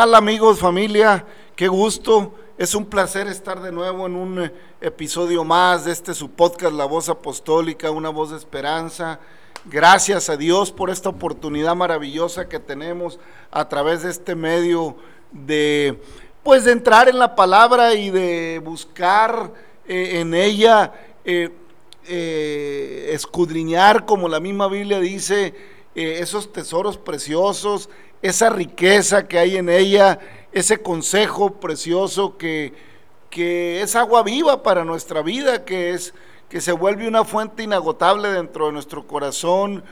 tal amigos, familia? Qué gusto. Es un placer estar de nuevo en un eh, episodio más de este su podcast La Voz Apostólica, una voz de esperanza. Gracias a Dios por esta oportunidad maravillosa que tenemos a través de este medio de pues de entrar en la palabra y de buscar eh, en ella eh, escudriñar, como la misma Biblia dice, eh, esos tesoros preciosos, esa riqueza que hay en ella, ese consejo precioso que, que es agua viva para nuestra vida, que es que se vuelve una fuente inagotable dentro de nuestro corazón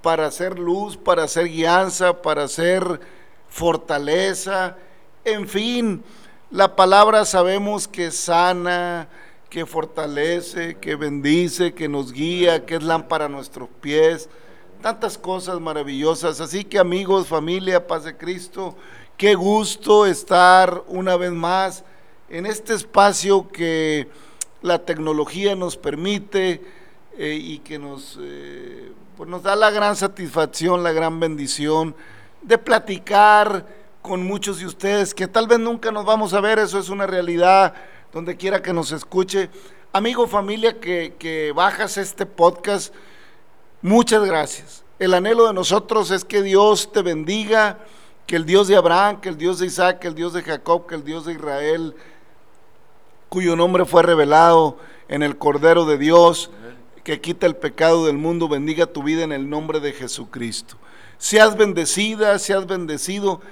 para hacer luz, para hacer guianza, para hacer fortaleza, en fin, la palabra sabemos que sana, que fortalece, que bendice, que nos guía, que es lámpara a nuestros pies, tantas cosas maravillosas. Así que amigos, familia, paz de Cristo, qué gusto estar una vez más en este espacio que la tecnología nos permite eh, y que nos, eh, pues nos da la gran satisfacción, la gran bendición de platicar con muchos de ustedes que tal vez nunca nos vamos a ver, eso es una realidad, donde quiera que nos escuche. Amigo, familia, que, que bajas este podcast, muchas gracias. El anhelo de nosotros es que Dios te bendiga, que el Dios de Abraham, que el Dios de Isaac, que el Dios de Jacob, que el Dios de Israel, cuyo nombre fue revelado en el Cordero de Dios, que quita el pecado del mundo, bendiga tu vida en el nombre de Jesucristo. Seas bendecida, seas bendecido.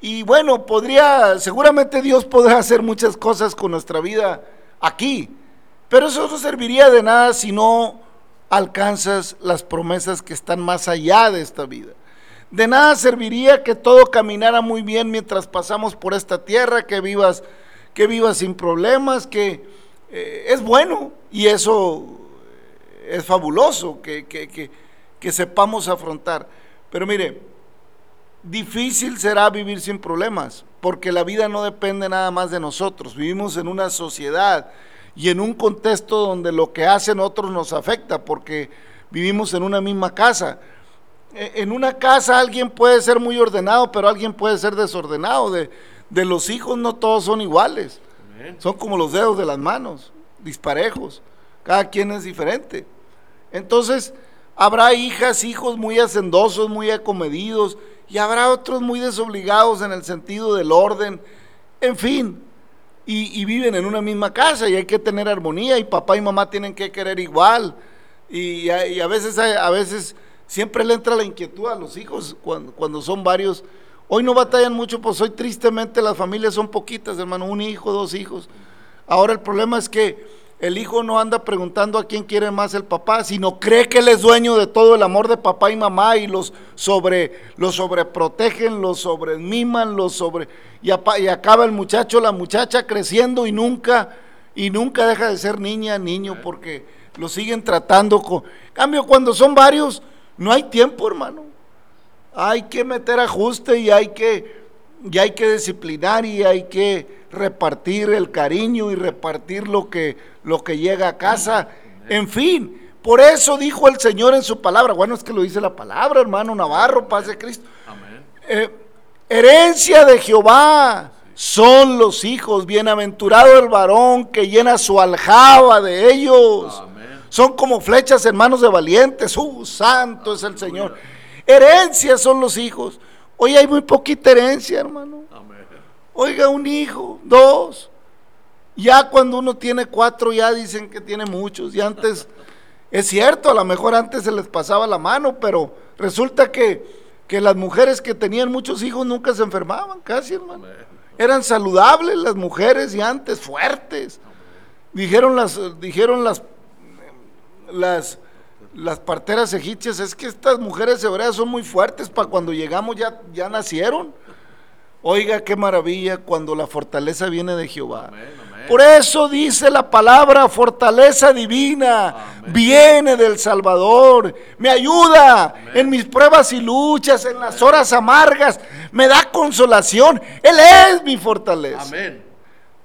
Y bueno, podría, seguramente Dios podrá hacer muchas cosas con nuestra vida aquí, pero eso no serviría de nada si no alcanzas las promesas que están más allá de esta vida. De nada serviría que todo caminara muy bien mientras pasamos por esta tierra, que vivas, que vivas sin problemas, que eh, es bueno y eso es fabuloso que, que, que, que sepamos afrontar. Pero mire, difícil será vivir sin problemas, porque la vida no depende nada más de nosotros. Vivimos en una sociedad y en un contexto donde lo que hacen otros nos afecta, porque vivimos en una misma casa. E, En una casa alguien puede ser muy ordenado, pero alguien puede ser desordenado. De, de los hijos no todos son iguales. Son como los dedos de las manos, disparejos. Cada quien es diferente. Entonces, habrá hijas, hijos muy hacendosos, muy acomedidos, y habrá otros muy desobligados en el sentido del orden, en fin, y, viven en una misma casa y hay que tener armonía y papá y mamá tienen que querer igual, y, a, y a veces, a veces siempre le entra la inquietud a los hijos cuando, cuando son varios. Hoy no batallan mucho, pues hoy tristemente las familias son poquitas, hermano, un hijo, dos hijos. Ahora el problema es que el hijo no anda preguntando a quién quiere más el papá, sino cree que él es dueño de todo el amor de papá y mamá y los sobre los sobreprotegen, los sobremiman, los sobre y, apa- y acaba el muchacho, la muchacha creciendo y nunca y nunca deja de ser niña, niño porque lo siguen tratando con cambio cuando son varios No hay tiempo, hermano. Hay que meter ajuste y hay que, y hay que disciplinar y hay que repartir el cariño y repartir lo que, lo que llega a casa. En fin, por eso dijo el Señor en su palabra. Bueno, es que lo dice la palabra, hermano Navarro, paz de Cristo. Eh, herencia de Jehová son los hijos. Bienaventurado el varón que llena su aljaba de ellos. Son como flechas en manos de valientes. ¡Uh, santo es el Señor! Herencia son los hijos. Hoy hay muy poquita herencia, hermano. Oiga, un hijo, dos. Ya cuando uno tiene cuatro, ya dicen que tiene muchos. Y antes, es cierto, a lo mejor antes se les pasaba la mano, pero resulta que, que las mujeres que tenían muchos hijos nunca se enfermaban, casi, hermano. Eran saludables las mujeres y antes, fuertes. Dijeron las, dijeron las, las, las parteras egipcias, es que estas mujeres hebreas son muy fuertes, para cuando llegamos ya, ya nacieron. Oiga, qué maravilla cuando la fortaleza viene de Jehová. Por eso dice la palabra fortaleza divina, viene del Salvador, me ayuda en mis pruebas y luchas, en las horas amargas, me da consolación. Él es mi fortaleza. Amén.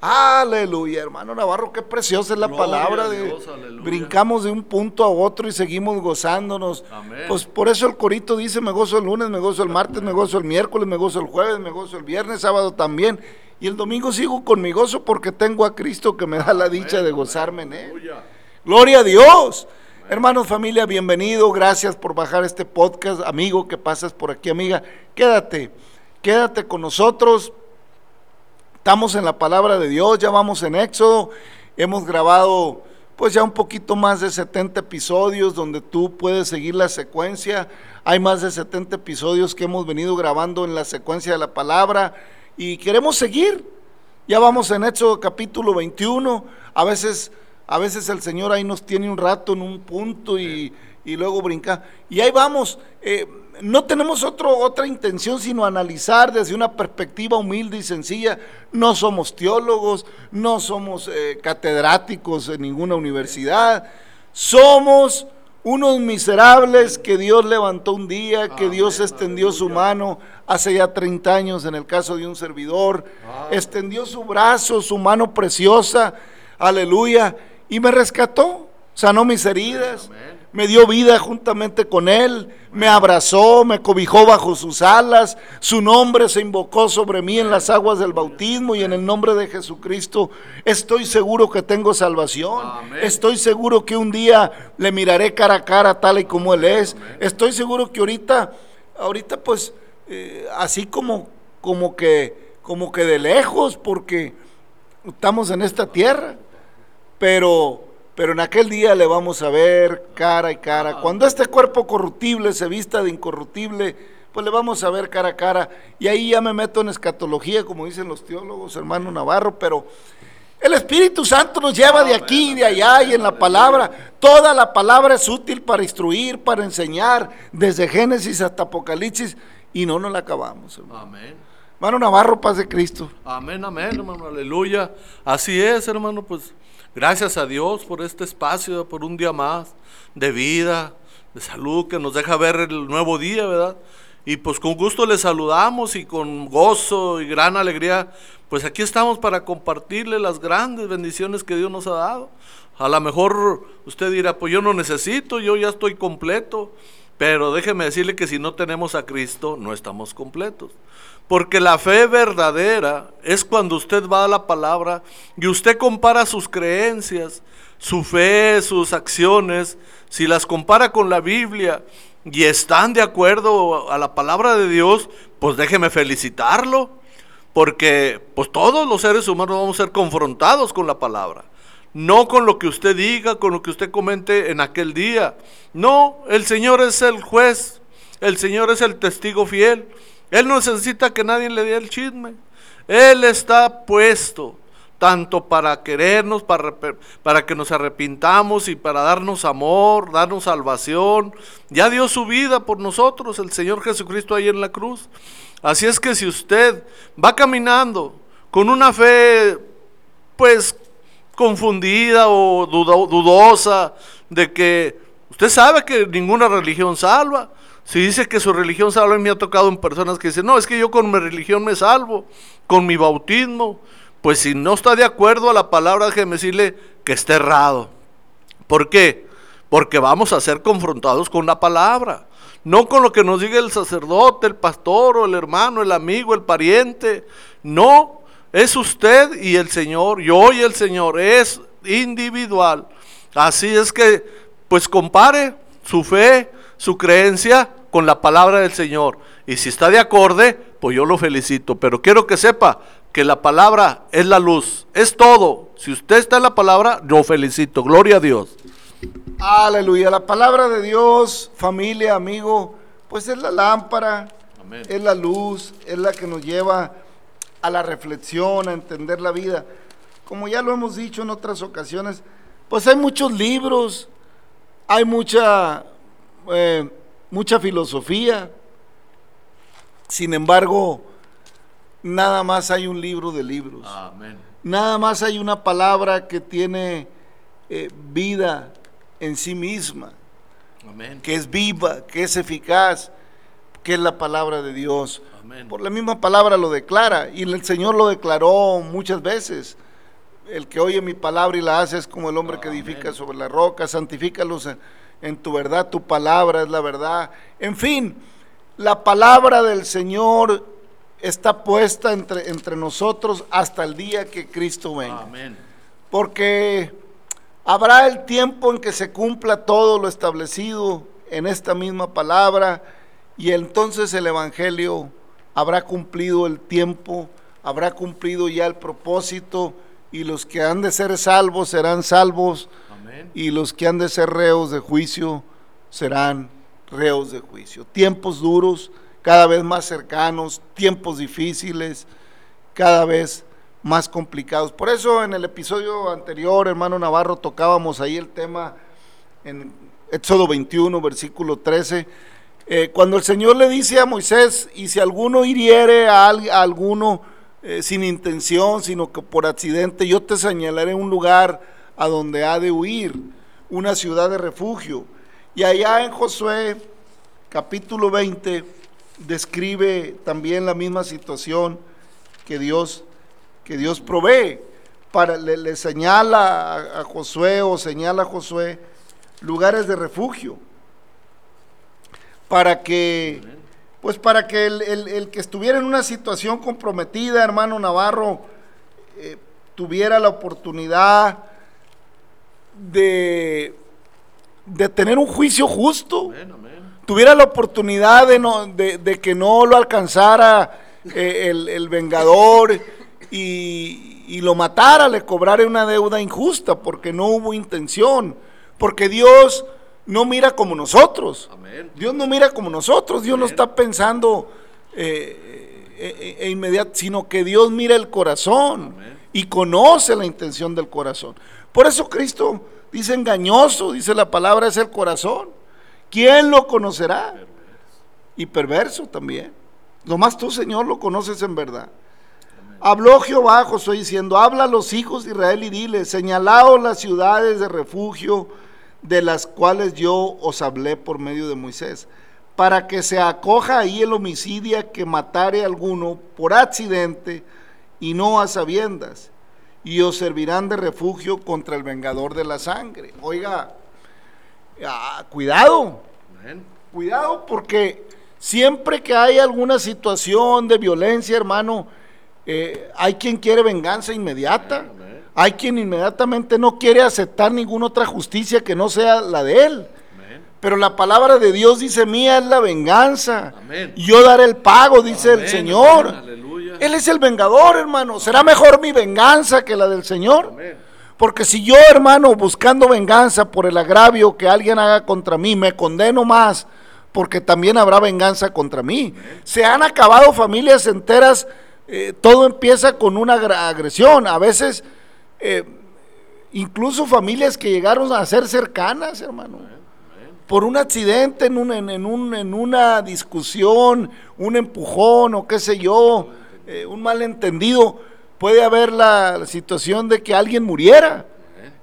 Aleluya, hermano Navarro, qué preciosa es la palabra. De, brincamos de un punto a otro y seguimos gozándonos. Pues por eso el corito dice, me gozo el lunes, me gozo el martes, me gozo el miércoles, me gozo el jueves, me gozo el viernes, sábado también. Y el domingo sigo con mi gozo porque tengo a Cristo que me da la dicha de gozarme en él. Gloria a Dios. Hermanos, familia, bienvenido. Gracias por bajar este podcast. Amigo que pasas por aquí, amiga, quédate. Quédate con nosotros Estamos en la palabra de Dios, ya vamos en Éxodo, hemos grabado pues ya un poquito más de 70 episodios donde tú puedes seguir la secuencia. Hay más de 70 episodios que hemos venido grabando en la secuencia de la palabra y queremos seguir. Ya vamos en Éxodo capítulo 21. A veces, a veces el Señor ahí nos tiene un rato en un punto y, y luego brinca. Y ahí vamos. Eh, no tenemos otro, otra intención sino analizar desde una perspectiva humilde y sencilla. No somos teólogos, no somos eh, catedráticos en ninguna universidad. Somos unos miserables que Dios levantó un día, que Dios extendió su mano hace ya 30 años en el caso de un servidor. Extendió su brazo, su mano preciosa, aleluya, y me rescató, sanó mis heridas me dio vida juntamente con Él, me abrazó, me cobijó bajo sus alas, su nombre se invocó sobre mí en las aguas del bautismo y en el nombre de Jesucristo. Estoy seguro que tengo salvación, estoy seguro que un día le miraré cara a cara tal y como Él es, estoy seguro que ahorita, ahorita pues eh, así como, como, que, como que de lejos porque estamos en esta tierra, pero pero en aquel día le vamos a ver cara y cara. Cuando este cuerpo corruptible se vista de incorruptible, pues le vamos a ver cara a cara. Y ahí ya me meto en escatología, como dicen los teólogos, hermano Navarro, pero el Espíritu Santo nos lleva de aquí y de allá y en la palabra. Toda la palabra es útil para instruir, para enseñar, desde Génesis hasta Apocalipsis, y no nos la acabamos, hermano. Amén. Hermano Navarro, paz de Cristo. Amén, amén, hermano, aleluya. Así es, hermano, pues Gracias a Dios por este espacio, por un día más de vida, de salud que nos deja ver el nuevo día, ¿verdad? Y pues con gusto les saludamos y con gozo y gran alegría, pues aquí estamos para compartirle las grandes bendiciones que Dios nos ha dado. A lo mejor usted dirá, pues yo no necesito, yo ya estoy completo. Pero déjeme decirle que si no tenemos a Cristo, no estamos completos. Porque la fe verdadera es cuando usted va a la palabra y usted compara sus creencias, su fe, sus acciones, si las compara con la Biblia y están de acuerdo a la palabra de Dios, pues déjeme felicitarlo. Porque pues todos los seres humanos vamos a ser confrontados con la palabra no con lo que usted diga, con lo que usted comente en aquel día. No, el Señor es el juez, el Señor es el testigo fiel. Él no necesita que nadie le dé el chisme. Él está puesto tanto para querernos, para, para que nos arrepintamos y para darnos amor, darnos salvación. Ya dio su vida por nosotros, el Señor Jesucristo ahí en la cruz. Así es que si usted va caminando con una fe, pues confundida o dudosa de que Usted sabe que ninguna religión salva. Si dice que su religión salva, me ha tocado en personas que dicen, no, es que yo con mi religión me salvo, con mi bautismo. Pues si no está de acuerdo a la palabra, déjeme decirle que está errado. ¿Por qué? Porque vamos a ser confrontados con la palabra. No con lo que nos diga el sacerdote, el pastor o el hermano, el amigo, el pariente. No, es usted y el Señor, yo y el Señor, es individual. Así es que, pues compare su fe, su creencia con la palabra del Señor. Y si está de acorde, pues yo lo felicito. Pero quiero que sepa que la palabra es la luz, es todo. Si usted está en la palabra, yo felicito. Gloria a Dios. Aleluya. La palabra de Dios, familia, amigo, pues es la lámpara, Amén. es la luz, es la que nos lleva a la reflexión, a entender la vida. Como ya lo hemos dicho en otras ocasiones, pues hay muchos libros, hay mucha, eh, mucha filosofía. Sin embargo, nada más hay un libro de libros. Amén. Nada más hay una palabra que tiene eh, vida en sí misma, Amén. que es viva, que es eficaz, que es la palabra de Dios. Amén. Por la misma palabra lo declara y el Señor lo declaró muchas veces. El que oye mi palabra y la hace es como el hombre que edifica sobre la roca, santifícalos en, en tu verdad, tu palabra es la verdad. En fin, la palabra del Señor está puesta entre, entre nosotros hasta el día que Cristo venga. Amén. Porque habrá el tiempo en que se cumpla todo lo establecido en esta misma palabra y entonces el Evangelio habrá cumplido el tiempo, habrá cumplido ya el propósito y los que han de ser salvos serán salvos Y los que han de ser reos de juicio serán reos de juicio. Tiempos duros, cada vez más cercanos, tiempos difíciles, cada vez más complicados. Por eso en el episodio anterior, hermano Navarro, tocábamos ahí el tema en Éxodo 21, versículo 13, eh, cuando el Señor le dice a Moisés, y si alguno hiriere a, al- alguno eh, sin intención, sino que por accidente, yo te señalaré un lugar a donde ha de huir, una ciudad de refugio. Y allá en Josué, capítulo 20, describe también la misma situación que Dios, que Dios provee. Para, le, señala a, Josué o señala a Josué lugares de refugio para que pues para que el, el- el que estuviera en una situación comprometida, hermano Navarro, eh, tuviera la oportunidad de, de tener un juicio justo Amén. Amén. tuviera la oportunidad de, no, de, de que no lo alcanzara eh, el, el vengador y, y lo matara, le cobrara una deuda injusta porque no hubo intención, porque Dios no mira como nosotros. Amén. Dios no mira como nosotros, Dios no está pensando eh, eh, eh, inmediato, sino que Dios mira el corazón Amén. Y conoce la intención del corazón. Por eso Cristo dice engañoso, dice la palabra, es el corazón. ¿Quién lo conocerá? Y perverso también. Nomás tú, Señor, lo conoces en verdad. Habló Jehová Josué diciendo, habla a los hijos de Israel y dile, señalaos las ciudades de refugio de las cuales yo os hablé por medio de Moisés, para que se acoja ahí el homicidio que matare a alguno por accidente y no a sabiendas, y os servirán de refugio contra el vengador de la sangre. Oiga, ah, cuidado. Cuidado porque siempre que hay alguna situación de violencia, hermano, eh, hay quien quiere venganza inmediata. Hay quien inmediatamente no quiere aceptar ninguna otra justicia que no sea la de él. Pero la palabra de Dios dice, mía es la venganza. Amén. Yo daré el pago, dice el Señor. amén, aleluya. Él es el vengador, hermano. ¿Será mejor mi venganza que la del Señor? Amén. Porque si yo, hermano, buscando venganza por el agravio que alguien haga contra mí, me condeno más, porque también habrá venganza contra mí. Se han acabado familias enteras, eh, todo empieza con una agresión. A veces, eh, incluso familias que llegaron a ser cercanas, hermano. Por un accidente, en, un- en- en un- en una discusión, un empujón o qué sé yo, eh, un malentendido, puede haber la, situación de que alguien muriera.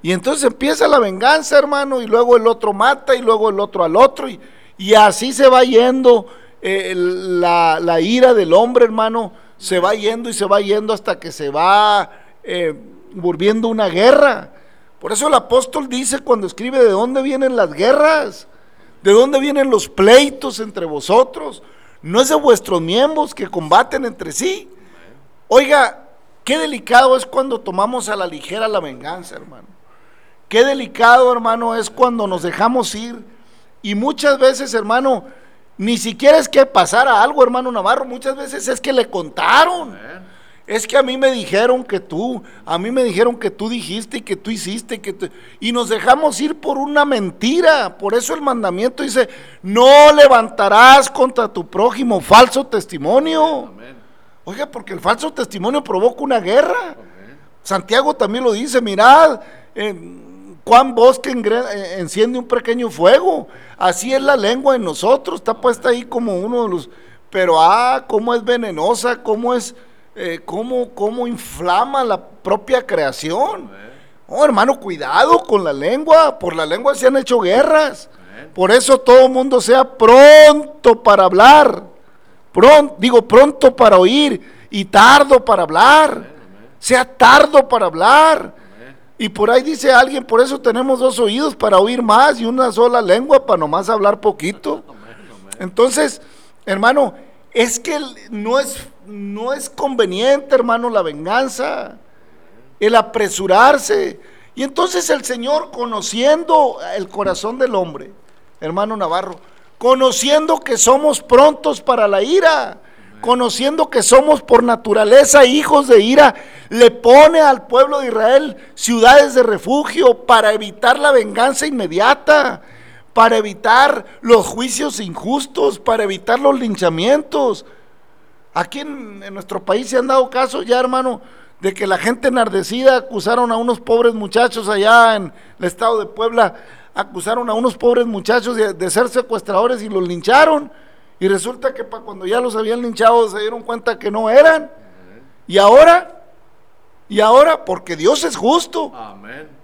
Y entonces empieza la venganza, hermano, y luego el otro mata y luego el otro al otro. Y, y así se va yendo eh, la, la, ira del hombre, hermano, se va yendo y se va yendo hasta que se va eh, volviendo una guerra. Por eso el apóstol dice cuando escribe de dónde vienen las guerras, de dónde vienen los pleitos entre vosotros. No es de vuestros miembros que combaten entre sí. Oiga, qué delicado es cuando tomamos a la ligera la venganza, hermano. Qué delicado, hermano, es cuando nos dejamos ir. Y muchas veces, hermano, ni siquiera es que pasara algo, hermano Navarro. Muchas veces es que le contaron. Es que a mí me dijeron que tú, a mí me dijeron que tú dijiste y que tú hiciste, que y nos dejamos ir por una mentira. Por eso el mandamiento dice, no levantarás contra tu prójimo falso testimonio. Oiga, porque el falso testimonio provoca una guerra. Santiago también lo dice, mirad, eh, cuán bosque eh, enciende un pequeño fuego. Así es la lengua en nosotros, está puesta ahí como uno de los... Pero ah, cómo es venenosa, cómo es eh, cómo, inflama la propia creación. Oh, hermano, cuidado con la lengua. Por la lengua se han hecho guerras. Por eso todo mundo sea pronto para hablar. Pronto, digo, pronto para oír y tardo para hablar. Sea tardo para hablar. Y por ahí dice alguien, por eso tenemos dos oídos para oír más y una sola lengua para nomás hablar poquito. Entonces, hermano, es que no es, no es conveniente, hermano, la venganza, el apresurarse. Y entonces el Señor, conociendo el corazón del hombre, hermano Navarro, conociendo que somos prontos para la ira, conociendo que somos por naturaleza hijos de ira, le pone al pueblo de Israel ciudades de refugio para evitar la venganza inmediata para evitar los juicios injustos, para evitar los linchamientos. Aquí en, nuestro país se han dado casos ya, hermano, de que la gente enardecida acusaron a unos pobres muchachos allá en el estado de Puebla, acusaron a unos pobres muchachos de, ser secuestradores y los lincharon. Y resulta que para cuando ya los habían linchado se dieron cuenta que no eran. Y ahora, y ahora, porque Dios es justo.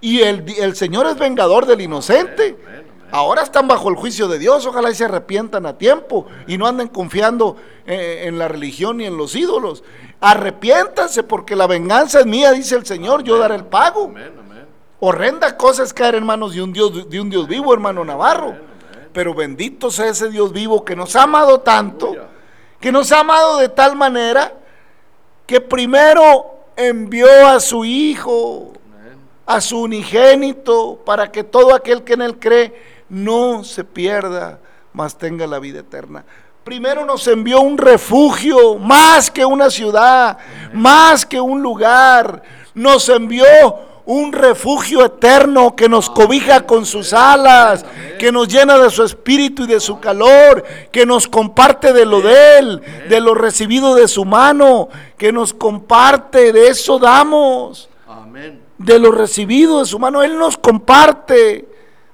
Y el, el, Señor es vengador del inocente. Ahora están bajo el juicio de Dios, ojalá y se arrepientan a tiempo y no anden confiando eh, en la religión y en los ídolos. Arrepiéntanse porque la venganza es mía, dice el Señor, yo daré el pago. Horrenda cosa es caer en manos de un Dios, de un Dios vivo, hermano Navarro. Pero bendito sea ese Dios vivo que nos ha amado tanto, que nos ha amado de tal manera que primero envió a su Hijo, a su unigénito, para que todo aquel que en él cree no se pierda, mas tenga la vida eterna. Primero nos envió un refugio, más que una ciudad, más que un lugar. Nos envió un refugio eterno que nos cobija con sus alas, que nos llena de su espíritu y de su calor, que nos comparte de lo de Él, de lo recibido de su mano, que nos comparte, de eso damos, de lo recibido de su mano, Él nos comparte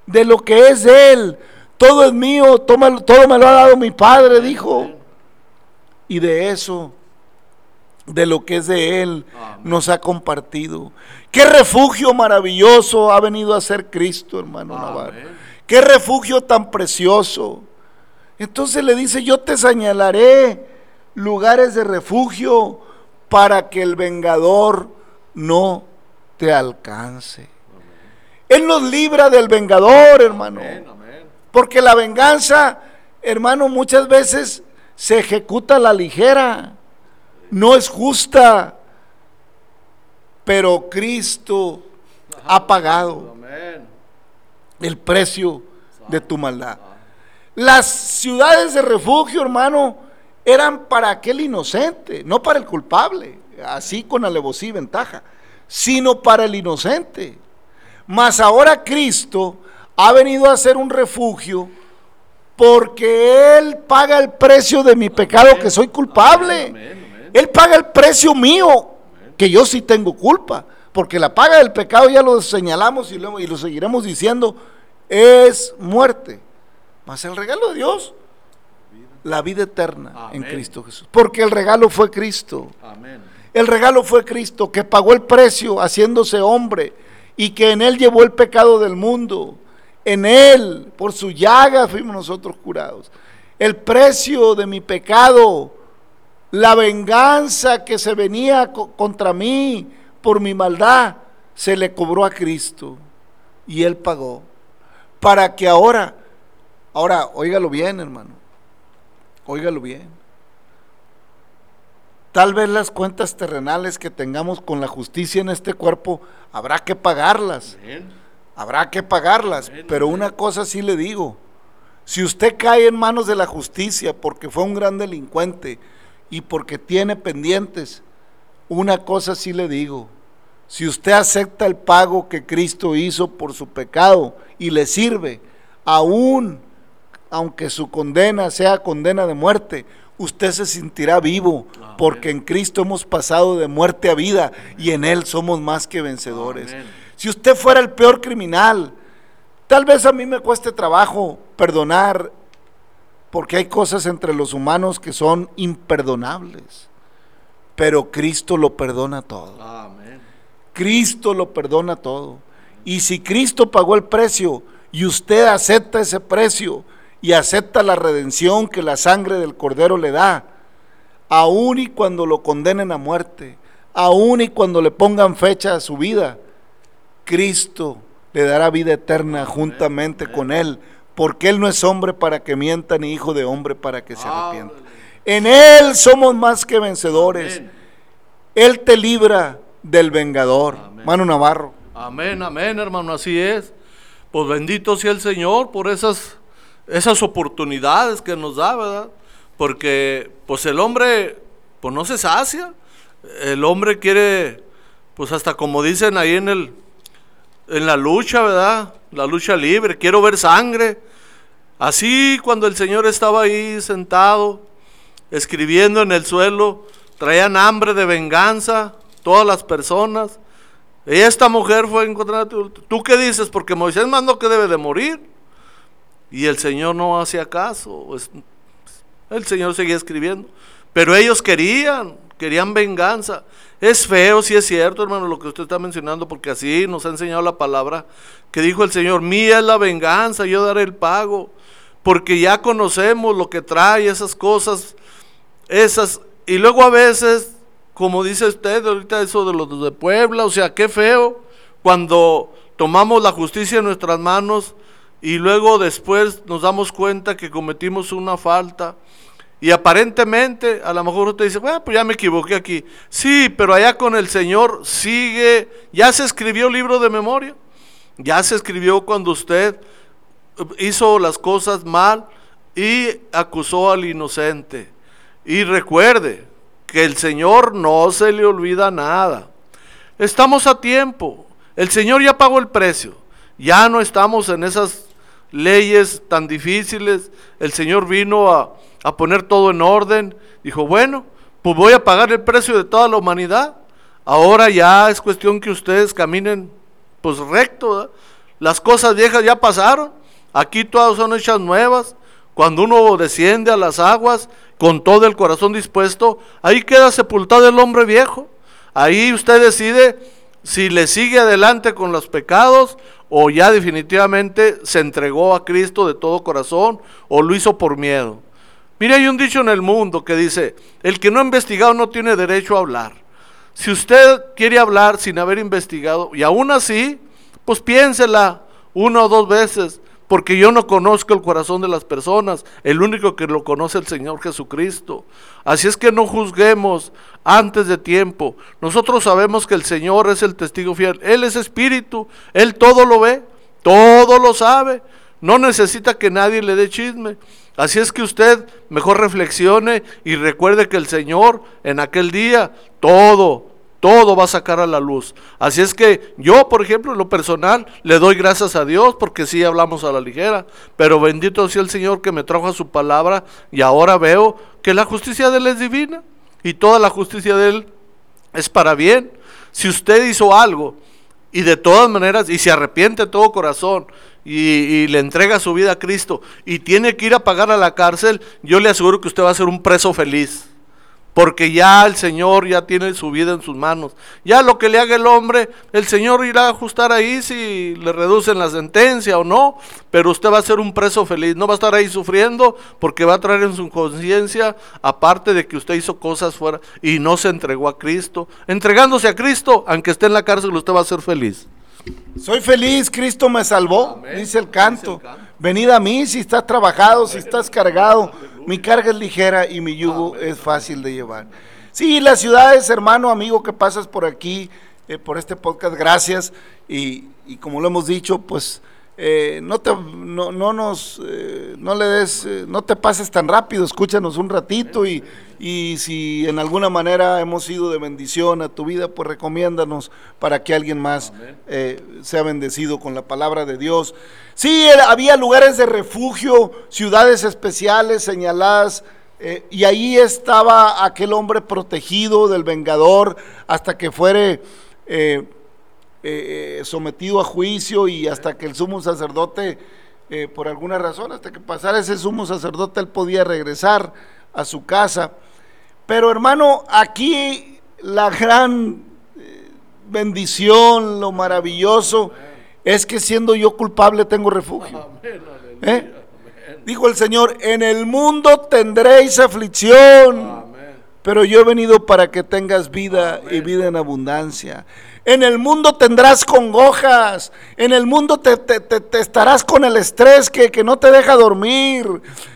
de lo que es de Él. Todo es mío, todo me, lo ha dado mi Padre, dijo. Y de eso, de lo que es de Él, nos ha compartido. Qué refugio maravilloso ha venido a ser Cristo, hermano Navarro. Qué refugio tan precioso. Entonces le dice, yo te señalaré lugares de refugio para que el vengador no te alcance. Él nos libra del vengador, hermano. Porque la venganza, hermano, muchas veces se ejecuta a la ligera. No es justa. Pero Cristo ha pagado el precio de tu maldad. Las ciudades de refugio, hermano, eran para aquel inocente, no para el culpable, así con alevosía y ventaja, sino para el inocente. Mas ahora Cristo ha venido a ser un refugio porque Él paga el precio de mi pecado que soy culpable. Él paga el precio mío que yo sí tengo culpa. Porque la paga del pecado ya lo señalamos y lo, y lo seguiremos diciendo, es muerte. Mas el regalo de Dios, la vida eterna en Cristo Jesús. Porque el regalo fue Cristo. El regalo fue Cristo que pagó el precio haciéndose hombre y que en Él llevó el pecado del mundo. En Él, por su llaga, fuimos nosotros curados. El precio de mi pecado, la venganza que se venía contra mí por mi maldad, se le cobró a Cristo y Él pagó. Para que ahora, ahora, óigalo bien, hermano, óigalo bien. Tal vez las cuentas terrenales que tengamos con la justicia en este cuerpo, habrá que pagarlas. Habrá que pagarlas. Pero una cosa sí le digo. Si usted cae en manos de la justicia porque fue un gran delincuente y porque tiene pendientes, una cosa sí le digo. Si usted acepta el pago que Cristo hizo por su pecado y le sirve, aún aunque su condena sea condena de muerte, usted se sentirá vivo, porque en Cristo hemos pasado de muerte a vida y en Él somos más que vencedores. Si usted fuera el peor criminal, tal vez a mí me cueste trabajo perdonar, porque hay cosas entre los humanos que son imperdonables, pero Cristo lo perdona todo. Cristo lo perdona todo. Y si Cristo pagó el precio y usted acepta ese precio, y acepta la redención que la sangre del Cordero le da, aun y cuando lo condenen a muerte, aun y cuando le pongan fecha a su vida, Cristo le dará vida eterna juntamente con Él, porque Él no es hombre para que mienta, ni hijo de hombre para que se arrepienta. En Él somos más que vencedores. Él te libra del vengador. Mano Navarro. Amén, amén, hermano, así es. Pues bendito sea el Señor por esas esas oportunidades que nos da, ¿verdad? Porque pues el hombre pues no se sacia. El hombre quiere pues hasta como dicen ahí en el en la lucha, ¿verdad? La lucha libre, quiero ver sangre. Así cuando el Señor estaba ahí sentado escribiendo en el suelo, traían hambre de venganza todas las personas. Y esta mujer fue encontrada, ¿tú qué dices? Porque Moisés mandó que debe de morir. Y el Señor no hacía caso. El Señor seguía escribiendo. Pero ellos querían, querían venganza. Es feo, sí es cierto, hermano, lo que usted está mencionando, porque así nos ha enseñado la palabra que dijo el Señor, mía es la venganza, yo daré el pago, porque ya conocemos lo que trae esas cosas, esas, y luego a veces, como dice usted ahorita eso de los de Puebla, o sea, qué feo, cuando tomamos la justicia en nuestras manos y luego después nos damos cuenta que cometimos una falta. Y aparentemente, a lo mejor usted dice, bueno, pues ya me equivoqué aquí. Sí, pero allá con el Señor sigue, ya se escribió el libro de memoria. Ya se escribió cuando usted hizo las cosas mal y acusó al inocente. Y recuerde que el Señor no se le olvida nada. Estamos a tiempo. El Señor ya pagó el precio. Ya no estamos en esas leyes tan difíciles, el Señor vino a, poner todo en orden. Dijo, bueno, pues voy a pagar el precio de toda la humanidad. Ahora ya es cuestión que ustedes caminen pues recto. Las cosas viejas ya pasaron. Aquí todas son hechas nuevas. Cuando uno desciende a las aguas con todo el corazón dispuesto, ahí queda sepultado el hombre viejo. Ahí usted decide si le sigue adelante con los pecados o ya definitivamente se entregó a Cristo de todo corazón o lo hizo por miedo. Mire, hay un dicho en el mundo que dice, el que no ha investigado no tiene derecho a hablar. Si usted quiere hablar sin haber investigado, y aún así, pues piénsela una o dos veces, porque yo no conozco el corazón de las personas, el único que lo conoce es el Señor Jesucristo. Así es que no juzguemos antes de tiempo. Nosotros sabemos que el Señor es el testigo fiel, Él es espíritu, Él todo lo ve, todo lo sabe, no necesita que nadie le dé chisme. Así es que usted mejor reflexione y recuerde que el Señor en aquel día todo, todo va a sacar a la luz. Así es que yo, por ejemplo, en lo personal, le doy gracias a Dios porque sí hablamos a la ligera, pero bendito sea el Señor que me trajo a su palabra y ahora veo que la justicia de Él es divina y toda la justicia de Él es para bien. Si usted hizo algo y de todas maneras, y se arrepiente todo corazón y, le entrega su vida a Cristo y tiene que ir a pagar a la cárcel, yo le aseguro que usted va a ser un preso feliz Porque ya el Señor ya tiene su vida en sus manos. Ya lo que le haga el hombre, el Señor irá a ajustar ahí si le reducen la sentencia o no. Pero usted va a ser un preso feliz. No va a estar ahí sufriendo porque va a traer en su conciencia, aparte de que usted hizo cosas fuera y no se entregó a Cristo. Entregándose a Cristo, aunque esté en la cárcel, usted va a ser feliz. Soy feliz, Cristo me salvó, Amén. dice el canto. Dice el canto. Venid a mí si estás trabajado, si estás cargado. Mi carga es ligera y mi yugo es fácil de llevar. Sí, las ciudades, hermano, amigo, que pasas por aquí, eh, por este podcast, gracias. Y, y como lo hemos dicho, pues eh, no, te, no, no nos, eh, no le des, eh, no te pases tan rápido, escúchanos un ratito y, y si en alguna manera hemos sido de bendición a tu vida, pues recomiéndanos para que alguien más sea bendecido con la palabra de Dios. Sí, había lugares de refugio, ciudades especiales señaladas, eh, y ahí estaba aquel hombre protegido del vengador hasta que fuere eh, eh, sometido a juicio y hasta que el sumo sacerdote, eh, por alguna razón, hasta que pasara ese sumo sacerdote, él podía regresar a su casa. Pero hermano, aquí la gran eh, bendición, lo maravilloso, es que siendo yo culpable tengo refugio. ¿Eh? Dijo el Señor, en el mundo tendréis aflicción, pero yo he venido para que tengas vida y vida en abundancia. En el mundo tendrás congojas, en el mundo te, te- te- te estarás con el estrés que, que no te deja dormir.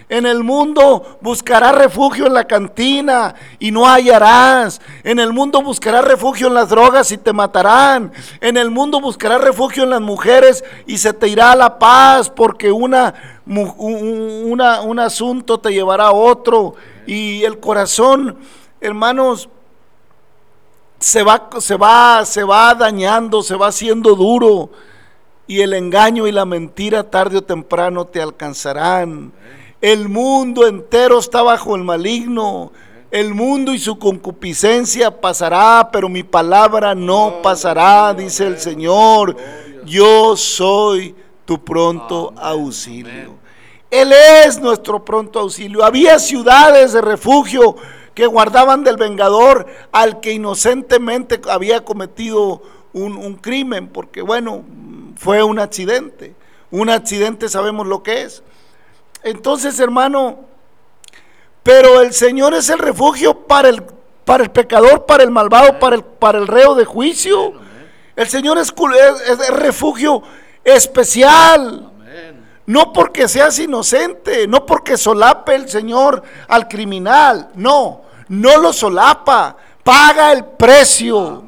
En el mundo buscarás refugio en la cantina y no hallarás. En el mundo buscarás refugio en las drogas y te matarán. En el mundo buscarás refugio en las mujeres y se te irá la paz porque una, una- un asunto te llevará a otro. Y el corazón, hermanos, se va, se va, se va dañando, se va haciendo duro. Y el engaño y la mentira tarde o temprano te alcanzarán. El mundo entero está bajo el maligno. El mundo y su concupiscencia pasará, pero mi palabra no pasará, dice el Señor. Yo soy tu pronto auxilio. Él es nuestro pronto auxilio. Había ciudades de refugio que guardaban del vengador al que inocentemente había cometido un, un crimen, porque bueno, fue un accidente. Un accidente sabemos lo que es. Entonces, hermano, pero el Señor es el refugio para el, para el pecador, para el malvado, para el, para el reo de juicio. El Señor es, es- es el refugio especial. No porque seas inocente, no porque solape el Señor al criminal, no, no lo solapa, paga el precio,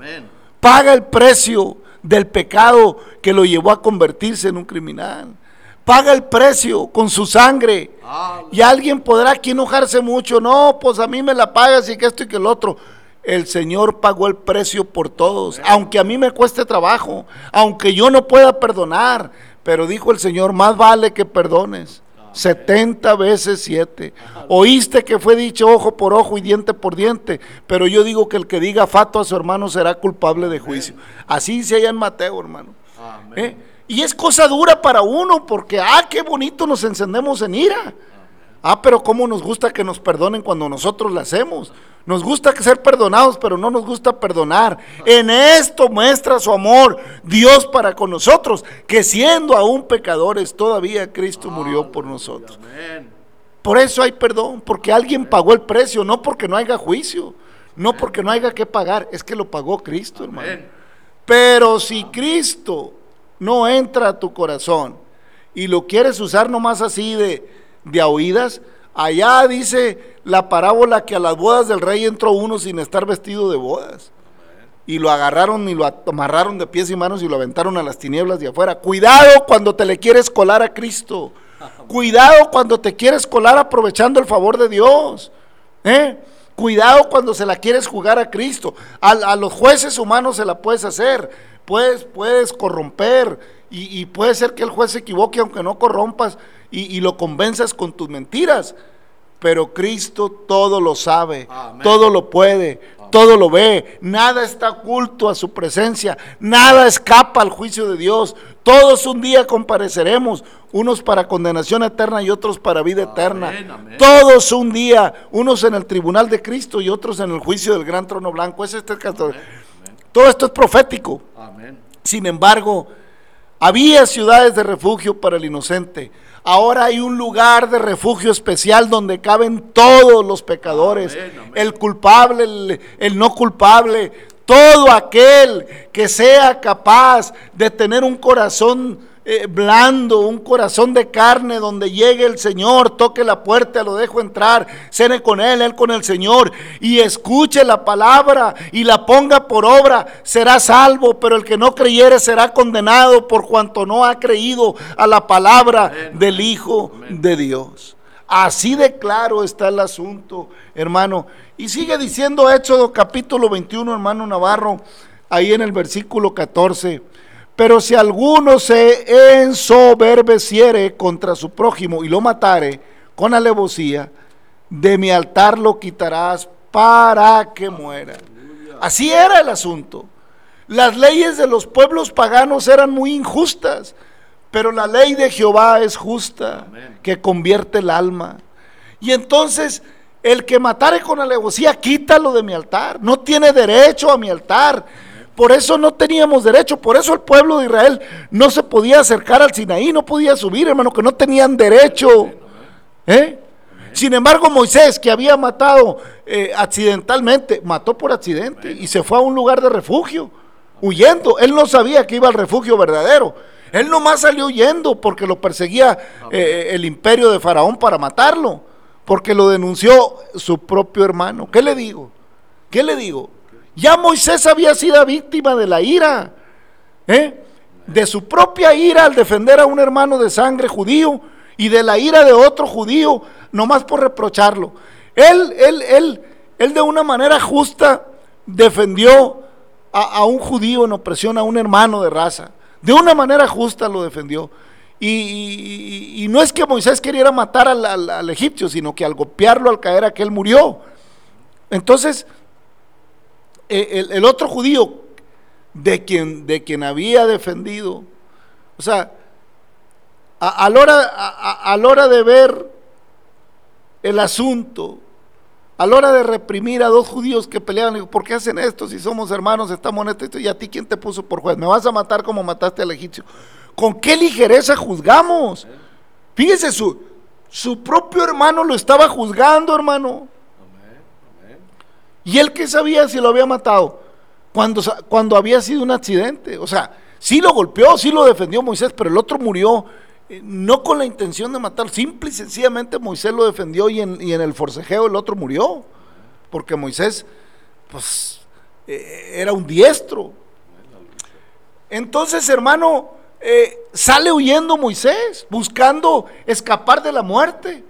paga el precio del pecado que lo llevó a convertirse en un criminal. Paga el precio con su sangre. Y alguien podrá aquí enojarse mucho, no, pues a mí me la pagas y que esto y que el otro. El Señor pagó el precio por todos, aunque a mí me cueste trabajo, aunque yo no pueda perdonar, pero dijo el Señor, más vale que perdones. 70 veces 7. Oíste que fue dicho ojo por ojo y diente por diente, pero yo digo que el que diga fato a su hermano será culpable de juicio. Así dice allá en Mateo, hermano. ¿Eh? Y es cosa dura para uno, porque, ah, qué bonito nos encendemos en ira. Ah, pero cómo nos gusta que nos perdonen cuando nosotros lo hacemos. Nos gusta ser perdonados, pero no nos gusta perdonar. En esto muestra su amor Dios para con nosotros, que siendo aún pecadores, todavía Cristo murió por nosotros. Por eso hay perdón, porque alguien pagó el precio, no porque no haya juicio, no porque no haya que pagar, es que lo pagó Cristo, hermano. Pero si Cristo no entra a tu corazón y lo quieres usar nomás así de, de a oídas, allá dice la parábola que a las bodas del rey entró uno sin estar vestido de bodas. Y lo agarraron y lo amarraron de pies y manos y lo aventaron a las tinieblas de afuera. Cuidado cuando te le quieres colar a Cristo. Cuidado cuando te quieres colar aprovechando el favor de Dios. ¿eh? Cuidado cuando se la quieres jugar a Cristo. A, a los jueces humanos se la puedes hacer. Puedes, puedes corromper. Y, y puede ser que el juez se equivoque aunque no corrompas y, y lo convenzas con tus mentiras. Pero Cristo todo lo sabe, Amén. todo lo puede, todo lo ve, nada está oculto a su presencia, nada escapa al juicio de Dios. Todos un día compareceremos, unos para condenación eterna y otros para vida eterna. Todos un día, unos en el tribunal de Cristo y otros en el juicio del gran trono blanco. Ese es este Todo esto es profético. Sin embargo, había ciudades de refugio para el inocente. Ahora hay un lugar de refugio especial donde caben todos los pecadores, el culpable, el, no culpable, todo aquel que sea capaz de tener un corazón eh, blando, un corazón de carne, donde llegue el Señor, toque la puerta, lo dejo entrar, cene con Él, Él con el Señor, y escuche la palabra y la ponga por obra, será salvo, pero el que no creyere será condenado por cuanto no ha creído a la palabra del Hijo de Dios. Así de claro está el asunto, hermano. Y sigue diciendo Éxodo capítulo 21, hermano Navarro, ahí en el versículo 14. Pero si alguno se ensoberbeciere contra su prójimo y lo matare con alevosía, de mi altar lo quitarás para que muera. Así era el asunto. Las leyes de los pueblos paganos eran muy injustas, pero la ley de Jehová es justa, que convierte el alma. Y entonces el que matare con alevosía, quítalo de mi altar. No tiene derecho a mi altar. Por eso no teníamos derecho, por eso el pueblo de Israel no se podía acercar al Sinaí, no podía subir, hermano, que no tenían derecho. ¿Eh? Sin embargo, Moisés, que había matado eh, accidentalmente, mató por accidente y se fue a un lugar de refugio, huyendo. Él no sabía que iba al refugio verdadero. Él nomás salió huyendo porque lo perseguía eh, el imperio de Faraón para matarlo, porque lo denunció su propio hermano. ¿Qué le digo? ¿Qué le digo? Ya Moisés había sido víctima de la ira, ¿eh? de su propia ira al defender a un hermano de sangre judío y de la ira de otro judío, nomás por reprocharlo. Él, él, él, él de una manera justa defendió a, un judío en opresión, a un hermano de raza. De una manera justa lo defendió. Y, no es que Moisés queriera matar al, al egipcio, sino que al golpearlo, al caer, aquel murió. Entonces, eh, el, otro judío de quien, de quien había defendido, o sea, a, la hora, hora de ver el asunto, a la hora de reprimir a dos judíos que peleaban, ¿por qué hacen esto? Si somos hermanos, estamos en esto, y a ti quién te puso por juez, me vas a matar como mataste al egipcio. ¿Con qué ligereza juzgamos? Fíjese, su, su propio hermano lo estaba juzgando, hermano. ¿Y él qué sabía si lo había matado? Cuando, cuando había sido un accidente. O sea, sí lo golpeó, sí lo defendió Moisés, pero el otro murió eh, no con la intención de matar. Simple y sencillamente Moisés lo defendió y en, el forcejeo el otro murió. Porque Moisés, pues, eh, era un diestro. Entonces, hermano, eh, sale huyendo Moisés, buscando escapar de la muerte.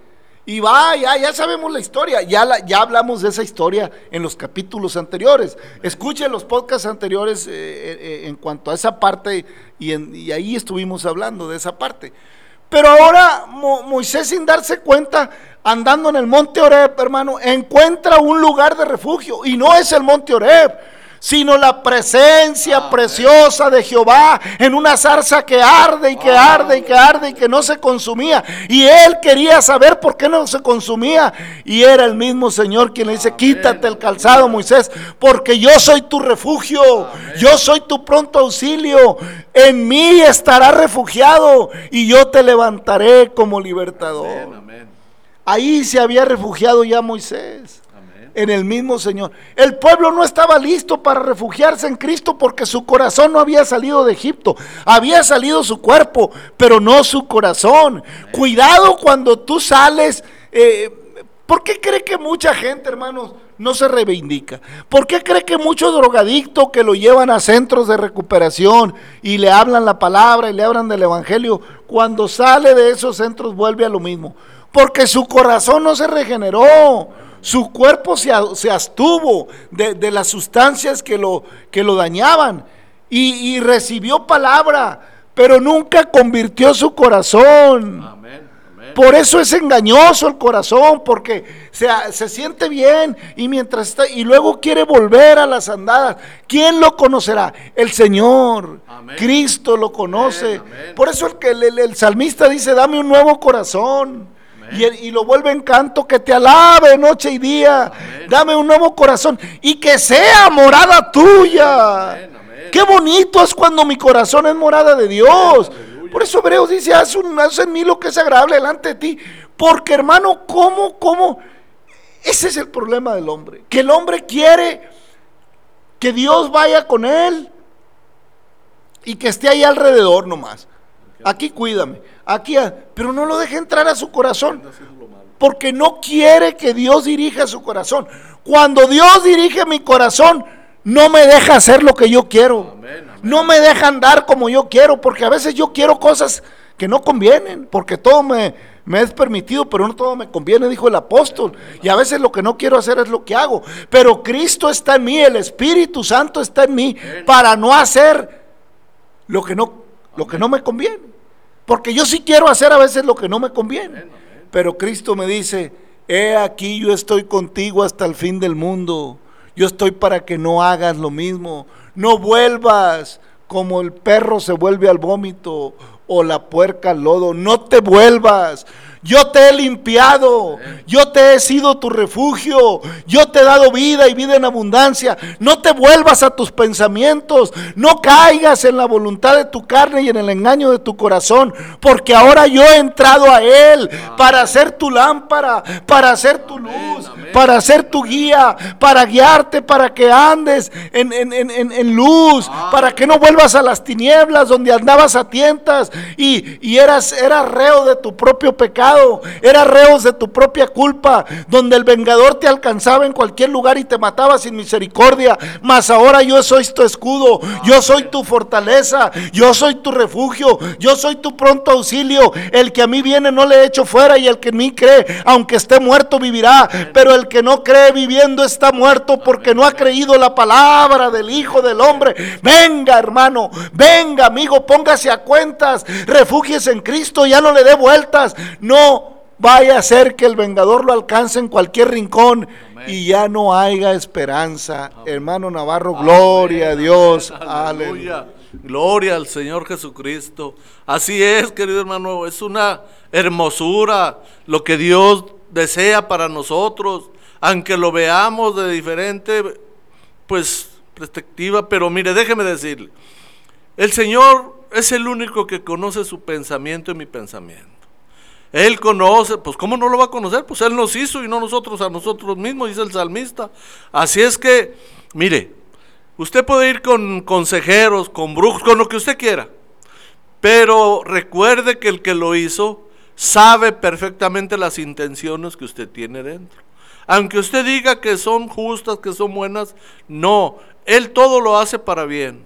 Y va, ya, sabemos la historia, ya, ya hablamos de esa historia en los capítulos anteriores. Escuchen los podcasts anteriores eh, eh, eh, en cuanto a esa parte y, y, ahí estuvimos hablando de esa parte. Pero ahora Moisés sin darse cuenta, andando en el monte Oreb, hermano, encuentra un lugar de refugio y no es el monte Oreb sino la presencia preciosa de Jehová en una zarza que arde y que arde y que arde y que no se consumía. Y él quería saber por qué no se consumía. Y era el mismo Señor quien le dice, quítate el calzado, Moisés, porque yo soy tu refugio, yo soy tu pronto auxilio. En mí estará refugiado y yo te levantaré como libertador. Ahí se había refugiado ya Moisés en el mismo Señor. El pueblo no estaba listo para refugiarse en Cristo porque su corazón no había salido de Egipto. Había salido su cuerpo, pero no su corazón. Cuidado cuando tú sales. Eh, ¿Por qué cree que mucha gente, hermanos, no se reivindica? ¿Por qué cree que mucho drogadicto que lo llevan a centros de recuperación y le hablan la palabra y le hablan del Evangelio, cuando sale de esos centros vuelve a lo mismo? Porque su corazón no se regeneró su cuerpo se, se abstuvo de, las sustancias que lo, que lo dañaban y, recibió palabra, pero nunca convirtió su corazón. Por eso es engañoso el corazón, porque se, se siente bien y mientras está, y luego quiere volver a las andadas. ¿Quién lo conocerá? El Señor. Amén. Cristo lo conoce. Por eso el, que el, el- el salmista dice, dame un nuevo corazón. Y, el- y lo vuelve en canto, que te alabe noche y día. Dame un nuevo corazón y que sea morada tuya. Amén, amén. Qué bonito es cuando mi corazón es morada de Dios. Por eso Hebreos dice, haz, un- haz en mí lo que es agradable delante de ti. Porque hermano, ¿cómo, cómo? Ese es el problema del hombre. Que el hombre quiere que Dios vaya con él y que esté ahí alrededor nomás. Aquí cuídame, aquí, pero no lo deje entrar a su corazón. Porque no quiere que Dios dirija su corazón. Cuando Dios dirige mi corazón, no me deja hacer lo que yo quiero. Amén, amén. No me deja andar como yo quiero, porque a veces yo quiero cosas que no convienen, porque todo me, me es permitido, pero no todo me conviene, dijo el apóstol. Y a veces lo que no quiero hacer es lo que hago. Pero Cristo está en mí, el Espíritu Santo está en mí, para no hacer lo que no, lo que no me conviene. Porque yo sí quiero hacer a veces lo que no me conviene. Pero Cristo me dice, he aquí yo estoy contigo hasta el fin del mundo. Yo estoy para que no hagas lo mismo. No vuelvas como el perro se vuelve al vómito o la puerca al lodo. No te vuelvas. Yo te he limpiado, yo te he sido tu refugio, yo te he dado vida y vida en abundancia. No te vuelvas a tus pensamientos, no caigas en la voluntad de tu carne y en el engaño de tu corazón, porque ahora yo he entrado a Él para hacer tu lámpara, para hacer tu luz, para ser tu guía, para guiarte, para que andes en, en- en- en- en luz, para que no vuelvas a las tinieblas donde andabas a tientas y, y eras, eras reo de tu propio pecado, eras reos de tu propia culpa, donde el vengador te alcanzaba en cualquier lugar y te mataba sin misericordia. Mas ahora yo soy tu escudo, yo soy tu fortaleza, yo soy tu refugio, yo soy tu pronto auxilio. El que a mí viene no le echo fuera y el que en mí cree, aunque esté muerto, vivirá. Pero el que no cree viviendo está muerto porque no ha creído la palabra del Hijo del Hombre. Venga, hermano, venga, amigo, póngase a cuentas, refúgiese en Cristo, ya no le dé vueltas. No vaya a ser que el vengador lo alcance en cualquier rincón y ya no haya esperanza. Hermano Navarro, gloria a Dios. Aleluya. Gloria al Señor Jesucristo. Así es, querido hermano, es una hermosura lo que Dios desea para nosotros, aunque lo veamos de diferente, pues, perspectiva. Pero mire, déjeme decirle, el Señor es el único que conoce su pensamiento y mi pensamiento. Él conoce, pues ¿cómo no lo va a conocer? Pues Él nos hizo y no nosotros a nosotros mismos, dice el salmista. Así es que, mire, usted puede ir con consejeros, con brujos, con lo que usted quiera. Pero recuerde que el que lo hizo sabe perfectamente las intenciones que usted tiene dentro. Aunque usted diga que son justas, que son buenas, no, Él todo lo hace para bien.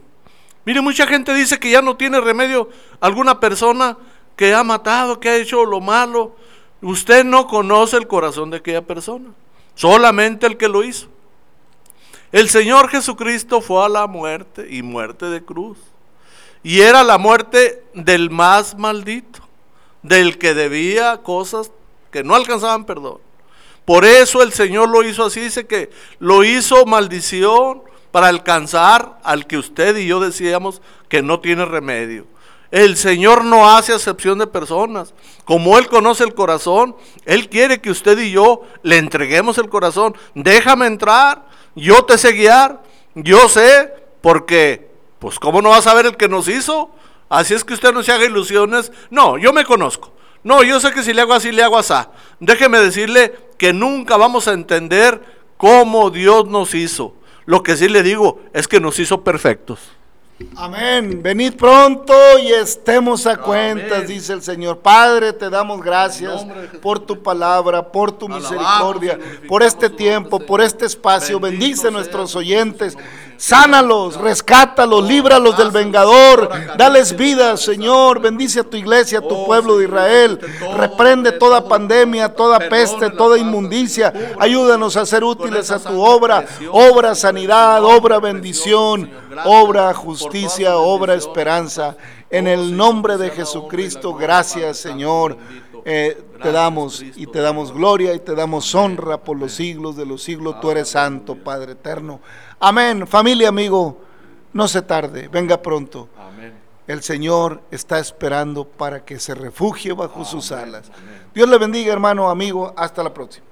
Mire, mucha gente dice que ya no tiene remedio alguna persona que ha matado, que ha hecho lo malo. Usted no conoce el corazón de aquella persona, solamente el que lo hizo. El Señor Jesucristo fue a la muerte y muerte de cruz. Y era la muerte del más maldito, del que debía cosas que no alcanzaban perdón. Por eso el Señor lo hizo así, dice que lo hizo maldición para alcanzar al que usted y yo decíamos que no tiene remedio. El Señor no hace acepción de personas. Como Él conoce el corazón, Él quiere que usted y yo le entreguemos el corazón. Déjame entrar, yo te sé guiar, yo sé, porque, pues, ¿cómo no va a saber el que nos hizo? Así es que usted no se haga ilusiones. No, yo me conozco. No, yo sé que si le hago así, le hago así. Déjeme decirle que nunca vamos a entender cómo Dios nos hizo. Lo que sí le digo es que nos hizo perfectos. Amén. Venid pronto y estemos a cuentas, dice el Señor. Padre, te damos gracias por tu palabra, por tu misericordia, por este tiempo, por este espacio. Bendice sea nuestros oyentes. Señor. Sánalos, rescátalos, líbralos del vengador. Dales vida, Señor. Bendice a tu iglesia, a tu Oh, pueblo de Señor, Israel. Reprende toda pandemia, toda peste, toda inmundicia. Señor. Ayúdanos a ser útiles a tu obra. Obra Señor, sanidad, obra bendición, Señor. Obra justicia, obra esperanza. En Oh, el Señor, nombre de Jesucristo, gracias. Eh, te damos y te damos gloria y te damos honra por los siglos de los siglos. Tú eres santo, Padre eterno. Amén. Familia, amigo, no se tarde, venga pronto. Amén. El Señor está esperando para que se refugie bajo sus alas. Dios le bendiga, hermano, amigo. Hasta la próxima.